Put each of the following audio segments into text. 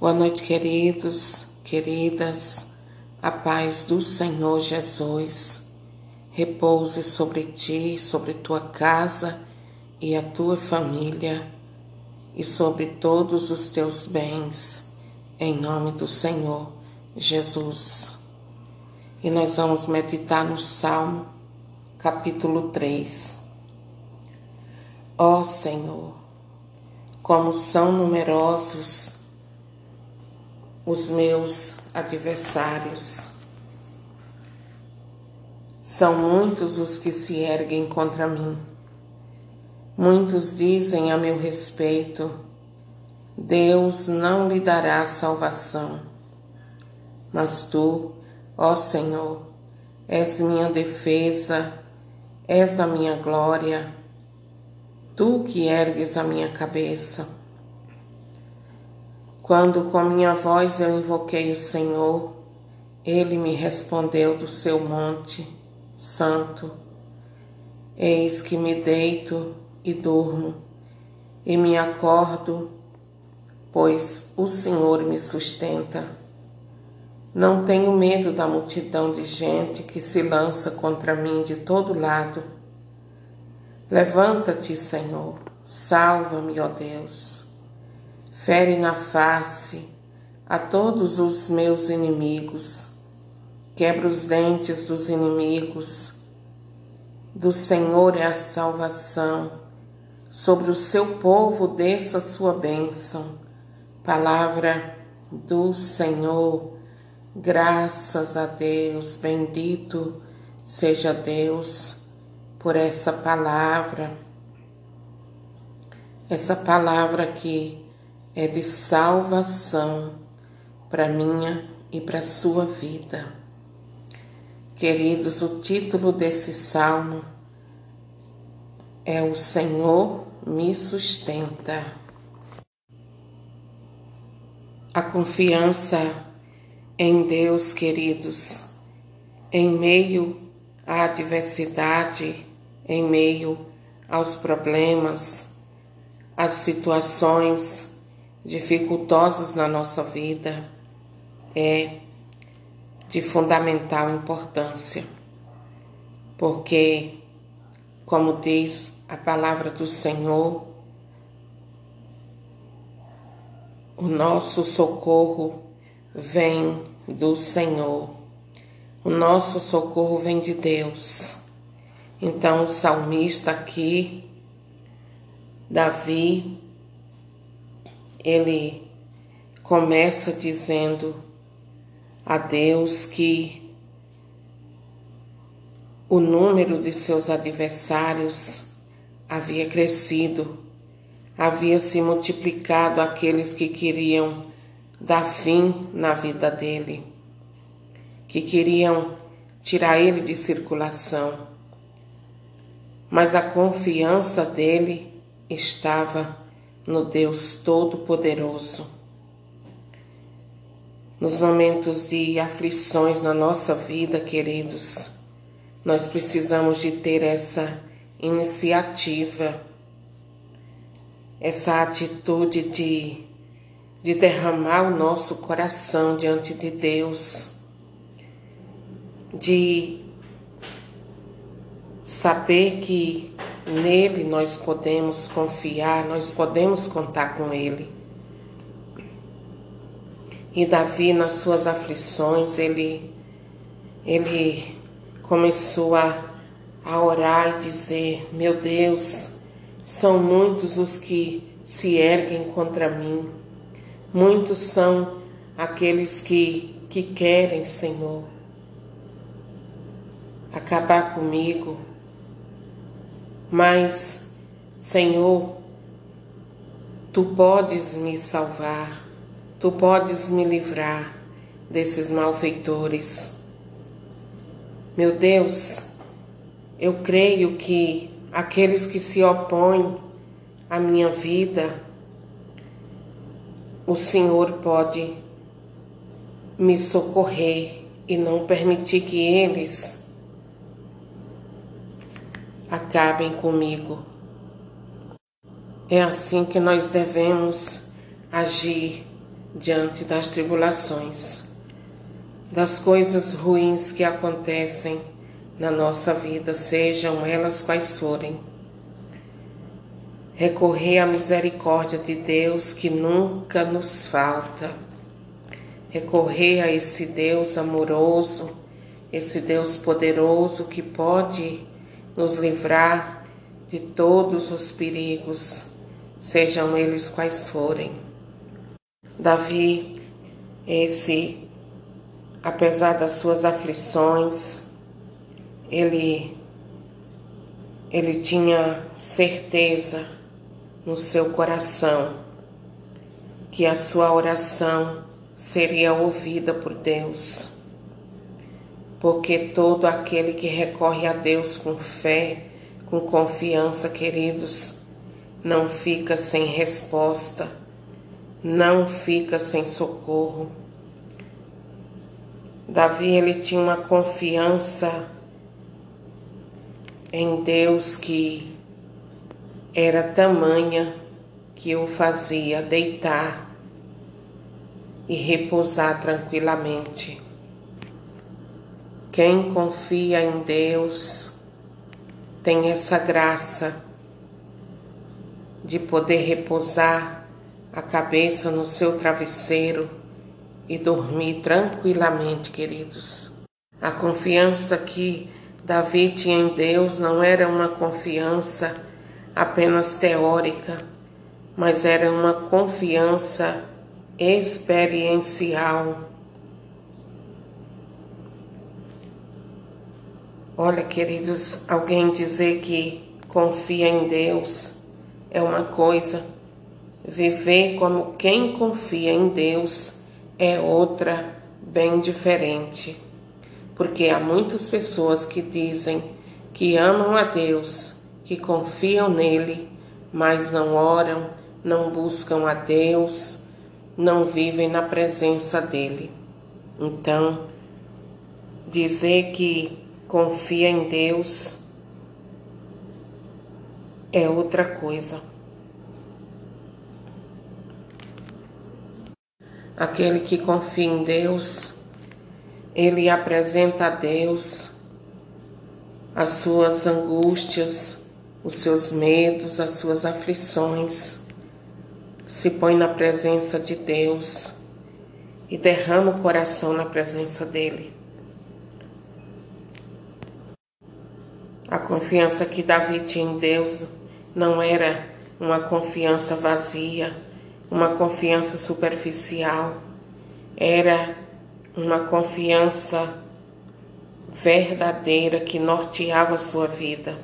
Boa noite, queridos, queridas. A paz do Senhor Jesus repouse sobre ti, sobre tua casa e a tua família e sobre todos os teus bens, em nome do Senhor Jesus. E nós vamos meditar no Salmo, capítulo 3. Ó Senhor, como são numerosos os meus adversários. São muitos os que se erguem contra mim. Muitos dizem a meu respeito: Deus não lhe dará salvação. Mas tu, ó Senhor, és minha defesa, és a minha glória, tu que ergues a minha cabeça. Quando com minha voz eu invoquei o Senhor, ele me respondeu do seu monte santo. Eis que me deito e durmo, e me acordo, pois o Senhor me sustenta. Não tenho medo da multidão de gente que se lança contra mim de todo lado. Levanta-te, Senhor, salva-me, ó Deus fere na face a todos os meus inimigos, quebra os dentes dos inimigos. Do Senhor é a salvação, sobre o seu povo desça a sua bênção. Palavra do Senhor, graças a Deus, bendito seja Deus por essa palavra, essa palavra que é de salvação para minha e para sua vida. Queridos, o título desse salmo é O Senhor me sustenta. A confiança em Deus, queridos, em meio à adversidade, em meio aos problemas, às situações dificultosas na nossa vida é de fundamental importância, porque, como diz a palavra do Senhor, o nosso socorro vem do Senhor, o nosso socorro vem de Deus. Então, o salmista aqui, Davi, ele começa dizendo a Deus que o número de seus adversários havia crescido, havia se multiplicado aqueles que queriam dar fim na vida dele, que queriam tirar ele de circulação. Mas a confiança dele estava no Deus Todo-Poderoso. Nos momentos de aflições na nossa vida, queridos, nós precisamos de ter essa iniciativa, essa atitude de, de derramar o nosso coração diante de Deus, de saber que Nele nós podemos confiar, nós podemos contar com Ele. E Davi, nas suas aflições, ele, ele começou a, a orar e dizer: Meu Deus, são muitos os que se erguem contra mim, muitos são aqueles que, que querem, Senhor, acabar comigo mas, Senhor, tu podes me salvar, tu podes me livrar desses malfeitores. Meu Deus, eu creio que aqueles que se opõem à minha vida, o Senhor pode me socorrer e não permitir que eles acabem comigo. É assim que nós devemos agir diante das tribulações, das coisas ruins que acontecem na nossa vida, sejam elas quais forem. Recorrer à misericórdia de Deus que nunca nos falta. Recorrer a esse Deus amoroso, esse Deus poderoso que pode nos livrar de todos os perigos, sejam eles quais forem. Davi, esse, apesar das suas aflições, ele, ele tinha certeza no seu coração que a sua oração seria ouvida por Deus. Porque todo aquele que recorre a Deus com fé, com confiança, queridos, não fica sem resposta, não fica sem socorro. Davi ele tinha uma confiança em Deus que era tamanha que o fazia deitar e repousar tranquilamente. Quem confia em Deus tem essa graça de poder repousar a cabeça no seu travesseiro e dormir tranquilamente, queridos. A confiança que Davi tinha em Deus não era uma confiança apenas teórica, mas era uma confiança experiencial. Olha, queridos, alguém dizer que confia em Deus é uma coisa, viver como quem confia em Deus é outra bem diferente porque há muitas pessoas que dizem que amam a Deus, que confiam nele, mas não oram, não buscam a Deus, não vivem na presença dele. Então, dizer que confia em Deus é outra coisa. Aquele que confia em Deus ele apresenta a Deus as suas angústias, os seus medos, as suas aflições, se põe na presença de Deus e derrama o coração na presença dele. A confiança que Davi tinha em Deus não era uma confiança vazia, uma confiança superficial, era uma confiança verdadeira que norteava sua vida.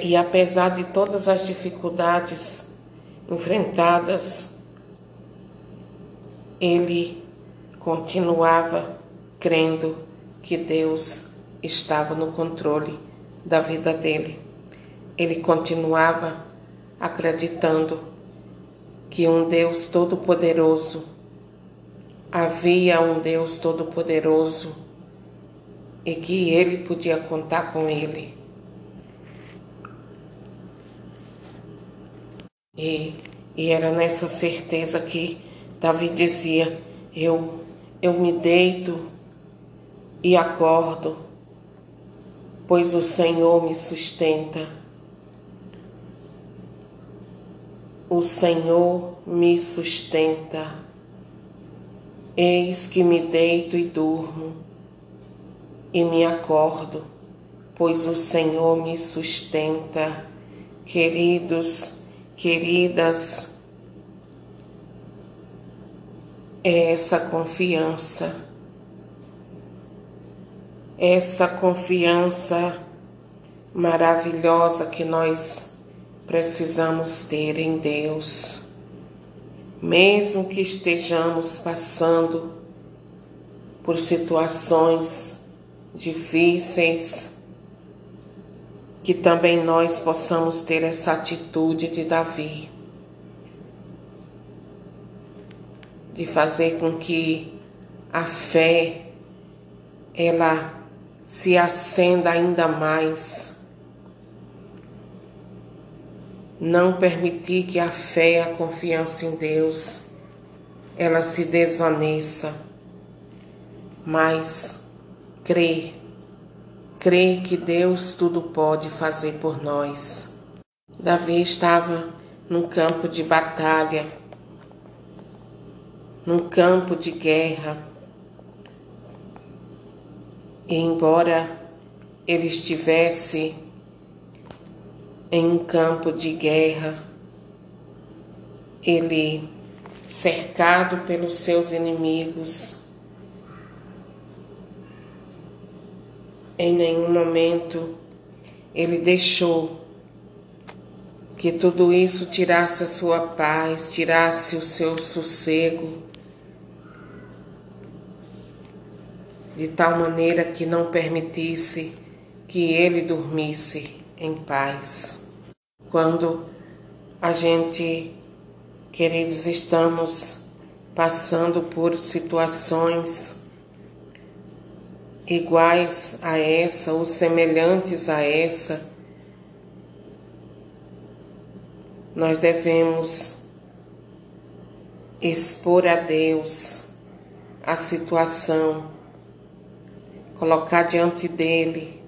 E apesar de todas as dificuldades enfrentadas, ele continuava crendo que Deus estava no controle da vida dele. Ele continuava acreditando que um Deus todo-poderoso havia um Deus Todo-Poderoso e que ele podia contar com ele. E, e era nessa certeza que Davi dizia: Eu, eu me deito e acordo, pois o Senhor me sustenta. O Senhor me sustenta. Eis que me deito e durmo, e me acordo, pois o Senhor me sustenta. Queridos, queridas, é essa confiança, essa confiança maravilhosa que nós precisamos ter em Deus. Mesmo que estejamos passando por situações difíceis, que também nós possamos ter essa atitude de Davi, de fazer com que a fé ela se acenda ainda mais não permitir que a fé a confiança em Deus ela se desvaneça, mas crê, crê que Deus tudo pode fazer por nós. Davi estava num campo de batalha, num campo de guerra. E embora ele estivesse em um campo de guerra, ele cercado pelos seus inimigos, em nenhum momento ele deixou que tudo isso tirasse a sua paz, tirasse o seu sossego, de tal maneira que não permitisse que ele dormisse em paz. Quando a gente, queridos, estamos passando por situações iguais a essa ou semelhantes a essa, nós devemos expor a Deus a situação, colocar diante dele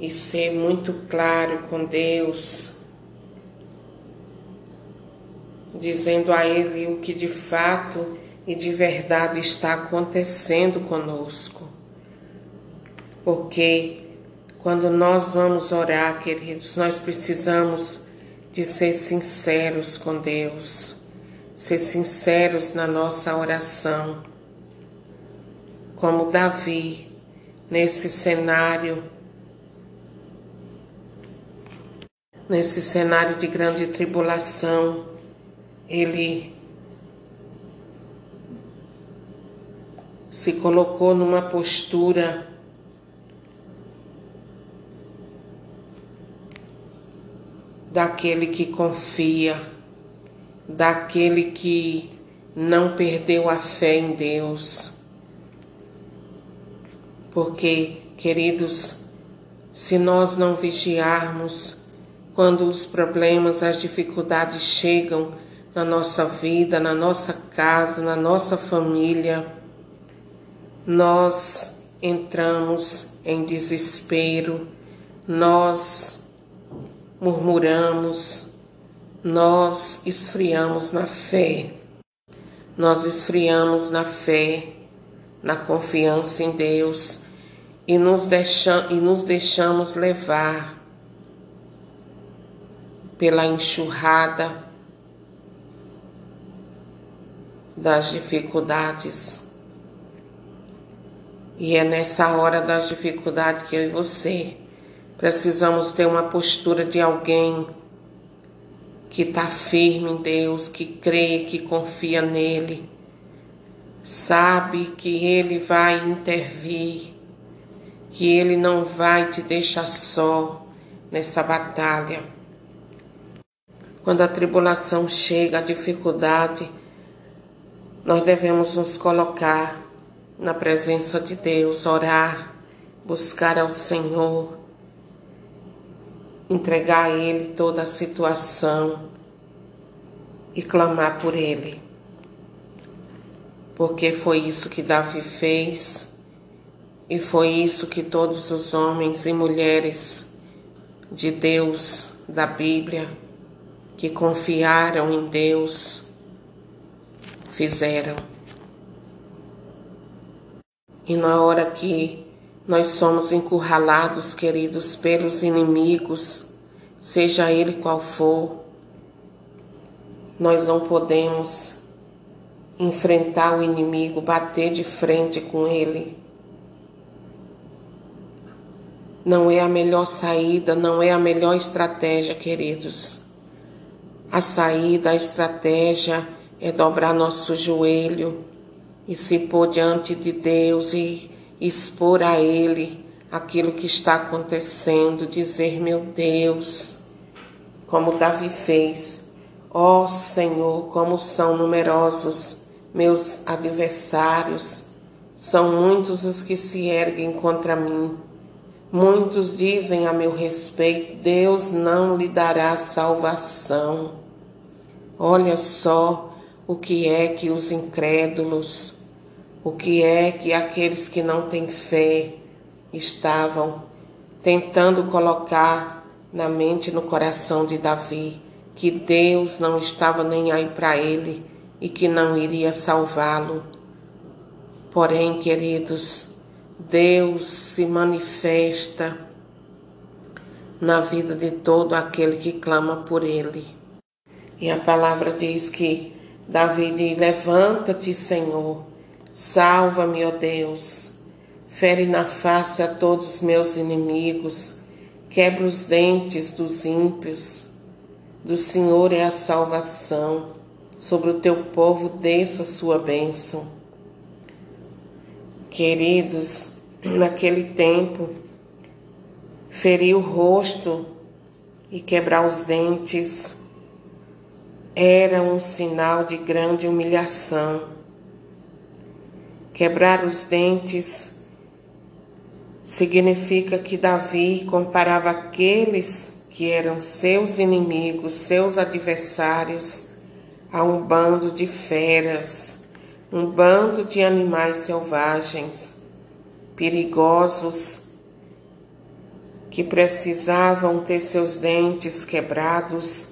e ser muito claro com Deus, dizendo a Ele o que de fato e de verdade está acontecendo conosco. Porque quando nós vamos orar, queridos, nós precisamos de ser sinceros com Deus, ser sinceros na nossa oração. Como Davi, nesse cenário, nesse cenário de grande tribulação, ele se colocou numa postura daquele que confia, daquele que não perdeu a fé em Deus. Porque, queridos, se nós não vigiarmos, quando os problemas, as dificuldades chegam na nossa vida, na nossa casa, na nossa família, nós entramos em desespero, nós murmuramos, nós esfriamos na fé. Nós esfriamos na fé, na confiança em Deus e nos, deixa, e nos deixamos levar pela enxurrada das dificuldades. E é nessa hora das dificuldades que eu e você Precisamos ter uma postura de alguém que está firme em Deus, que crê, que confia nele, sabe que ele vai intervir, que ele não vai te deixar só nessa batalha. Quando a tribulação chega, a dificuldade, nós devemos nos colocar na presença de Deus, orar, buscar ao Senhor entregar a Ele toda a situação e clamar por Ele. Porque foi isso que Davi fez e foi isso que todos os homens e mulheres de Deus, da Bíblia, que confiaram em Deus, fizeram. E na hora que nós somos encurralados, queridos, pelos inimigos, seja ele qual for. Nós não podemos enfrentar o inimigo, bater de frente com ele. Não é a melhor saída, não é a melhor estratégia, queridos. A saída, a estratégia é dobrar nosso joelho e se pôr diante de Deus e expor a Ele aquilo que está acontecendo, dizer: Meu Deus, como Davi fez, ó oh, Senhor, como são numerosos meus adversários, são muitos os que se erguem contra mim. Muitos dizem a meu respeito: Deus não lhe dará salvação. Olha só o que é que os incrédulos, o que é que aqueles que não têm fé estavam tentando colocar na mente no coração de Davi que Deus não estava nem aí para ele e que não iria salvá-lo. Porém, queridos, Deus se manifesta na vida de todo aquele que clama por ele. E a palavra diz que Davi diz: Levanta-te, Senhor, salva-me, ó Deus, fere na face a todos os meus inimigos, quebra os dentes dos ímpios. Do Senhor é a salvação, sobre o teu povo desça sua bênção. Queridos, naquele tempo, ferir o rosto e quebrar os dentes era um sinal de grande humilhação. Quebrar os dentes significa que Davi comparava aqueles que eram seus inimigos, seus adversários, a um bando de feras, um bando de animais selvagens, perigosos, que precisavam ter seus dentes quebrados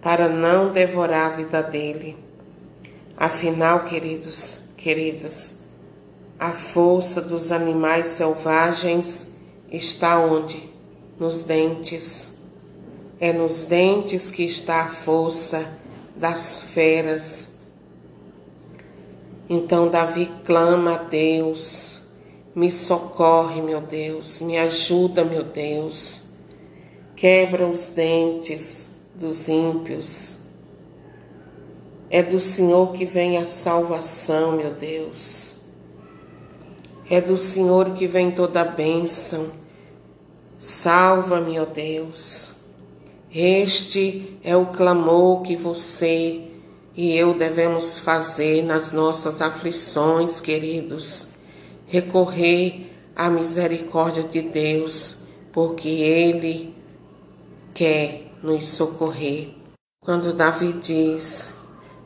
para não devorar a vida dele. Afinal, queridos, queridas, a força dos animais selvagens está onde? Nos dentes. É nos dentes que está a força das feras. Então Davi clama a Deus, me socorre, meu Deus, me ajuda, meu Deus. Quebra os dentes dos ímpios. É do Senhor que vem a salvação, meu Deus. É do Senhor que vem toda a bênção. Salva-me, ó Deus. Este é o clamor que você e eu devemos fazer nas nossas aflições, queridos. Recorrer à misericórdia de Deus, porque Ele quer nos socorrer. Quando Davi diz: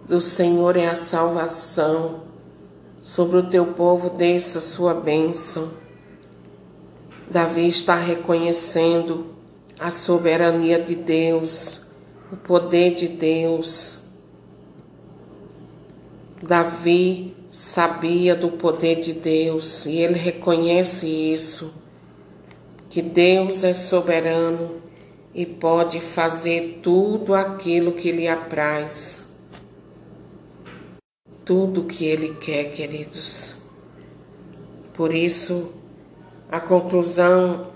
Do Senhor é a salvação, sobre o teu povo desça sua bênção. Davi está reconhecendo a soberania de Deus, o poder de Deus. Davi sabia do poder de Deus e ele reconhece isso, que Deus é soberano e pode fazer tudo aquilo que lhe apraz. Tudo que ele quer, queridos. Por isso, a conclusão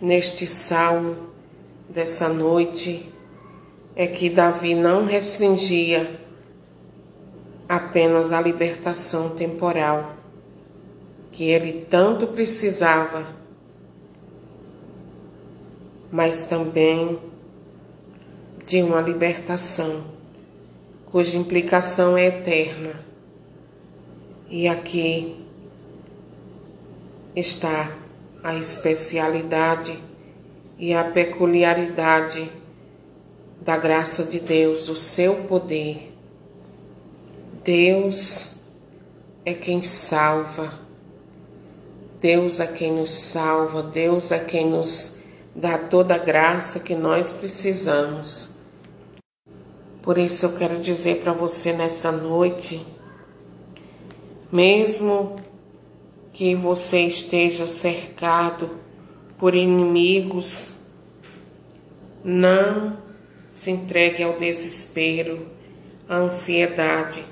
neste salmo dessa noite é que Davi não restringia apenas a libertação temporal que ele tanto precisava mas também de uma libertação, cuja implicação é eterna. E aqui está a especialidade e a peculiaridade da graça de Deus, do seu poder. Deus é quem salva, Deus é quem nos salva, Deus é quem nos dá toda a graça que nós precisamos. Por isso eu quero dizer para você nessa noite, mesmo que você esteja cercado por inimigos, não se entregue ao desespero, à ansiedade.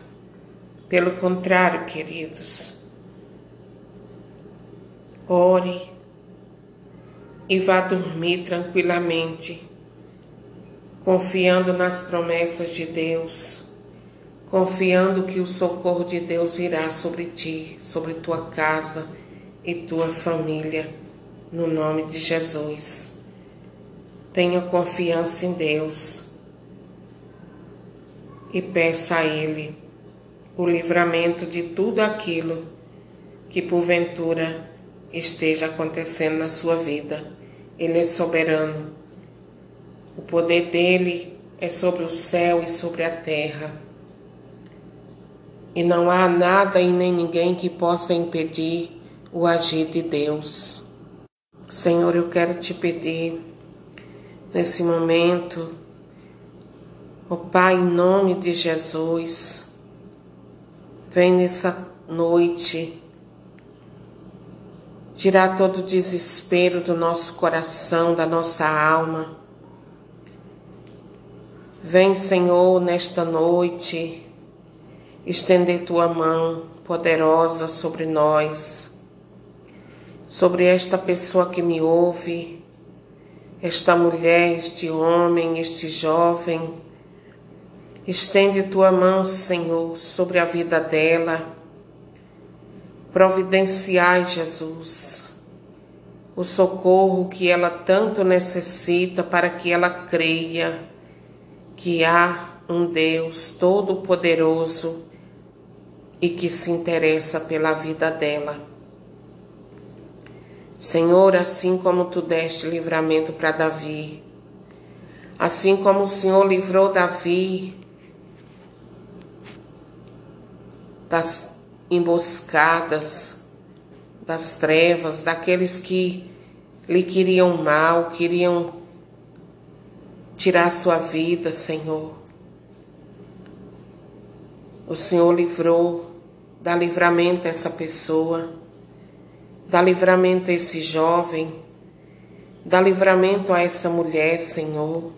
Pelo contrário, queridos, ore e vá dormir tranquilamente, confiando nas promessas de Deus, confiando que o socorro de Deus virá sobre ti, sobre tua casa e tua família, no nome de Jesus. Tenha confiança em Deus e peça a Ele o livramento de tudo aquilo que porventura esteja acontecendo na sua vida ele é soberano. O poder dele é sobre o céu e sobre a terra. E não há nada e nem ninguém que possa impedir o agir de Deus. Senhor, eu quero te pedir nesse momento, ó oh Pai, em nome de Jesus, vem nessa noite tirar todo o desespero do nosso coração, da nossa alma. Vem, Senhor, nesta noite, estender tua mão poderosa sobre nós, sobre esta pessoa que me ouve, esta mulher, este homem, este jovem. Estende tua mão, Senhor, sobre a vida dela Providenciai, Jesus, o socorro que ela tanto necessita para que ela creia que há um Deus todo-poderoso e que se interessa pela vida dela. Senhor, assim como tu deste livramento para Davi, assim como o Senhor livrou Davi das emboscadas das trevas, daqueles que lhe queriam mal, queriam tirar sua vida, Senhor. O Senhor livrou, dá livramento a essa pessoa, dá livramento a esse jovem, dá livramento a essa mulher, Senhor,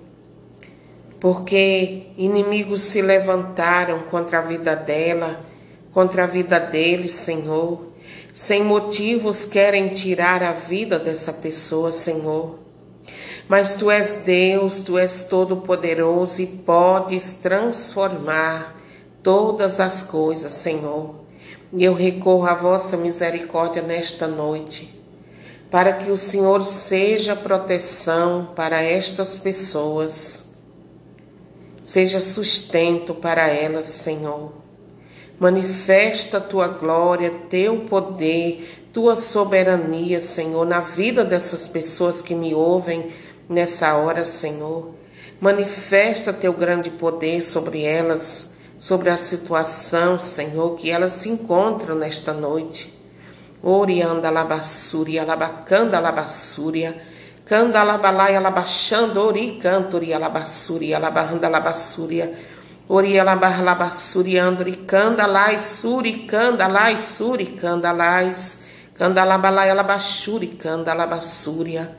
porque inimigos se levantaram contra a vida dela contra a vida deles, Senhor. Sem motivos querem tirar a vida dessa pessoa, Senhor. Mas tu és Deus, tu és todo-poderoso e podes transformar todas as coisas, Senhor. E eu recorro à vossa misericórdia nesta noite, para que o Senhor seja proteção para estas pessoas, seja sustento para elas, Senhor. Manifesta tua glória, teu poder, tua soberania, Senhor, na vida dessas pessoas que me ouvem nessa hora, Senhor. Manifesta teu grande poder sobre elas, sobre a situação, Senhor, que elas se encontram nesta noite. Orianda labassúria, labacanda labassúria, canda labalai alabachando, ori cantori alabassúria, alabarranda labassúria. Orialabar labassuri andri candalai suri candalai suri candalais candalabalai alabachuri candalabassúria.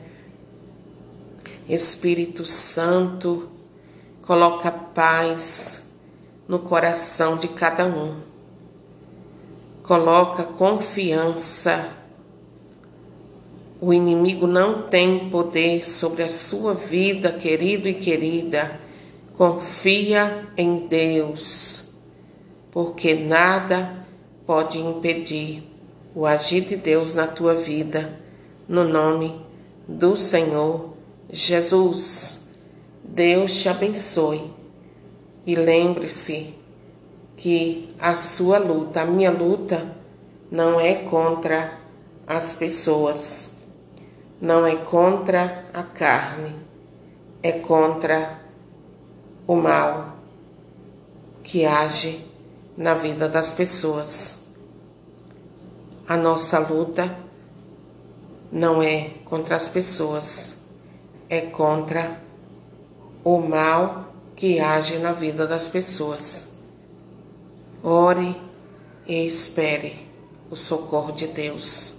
Espírito Santo, coloca paz no coração de cada um. Coloca confiança. O inimigo não tem poder sobre a sua vida, querido e querida Confia em Deus, porque nada pode impedir o agir de Deus na tua vida, no nome do Senhor Jesus. Deus te abençoe e lembre-se que a sua luta, a minha luta, não é contra as pessoas, não é contra a carne, é contra o mal que age na vida das pessoas. A nossa luta não é contra as pessoas, é contra o mal que age na vida das pessoas. Ore e espere o socorro de Deus.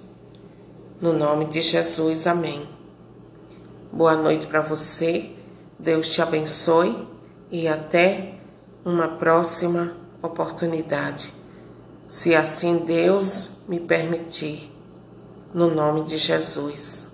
No nome de Jesus, amém. Boa noite para você. Deus te abençoe e até uma próxima oportunidade, se assim Deus me permitir, no nome de Jesus.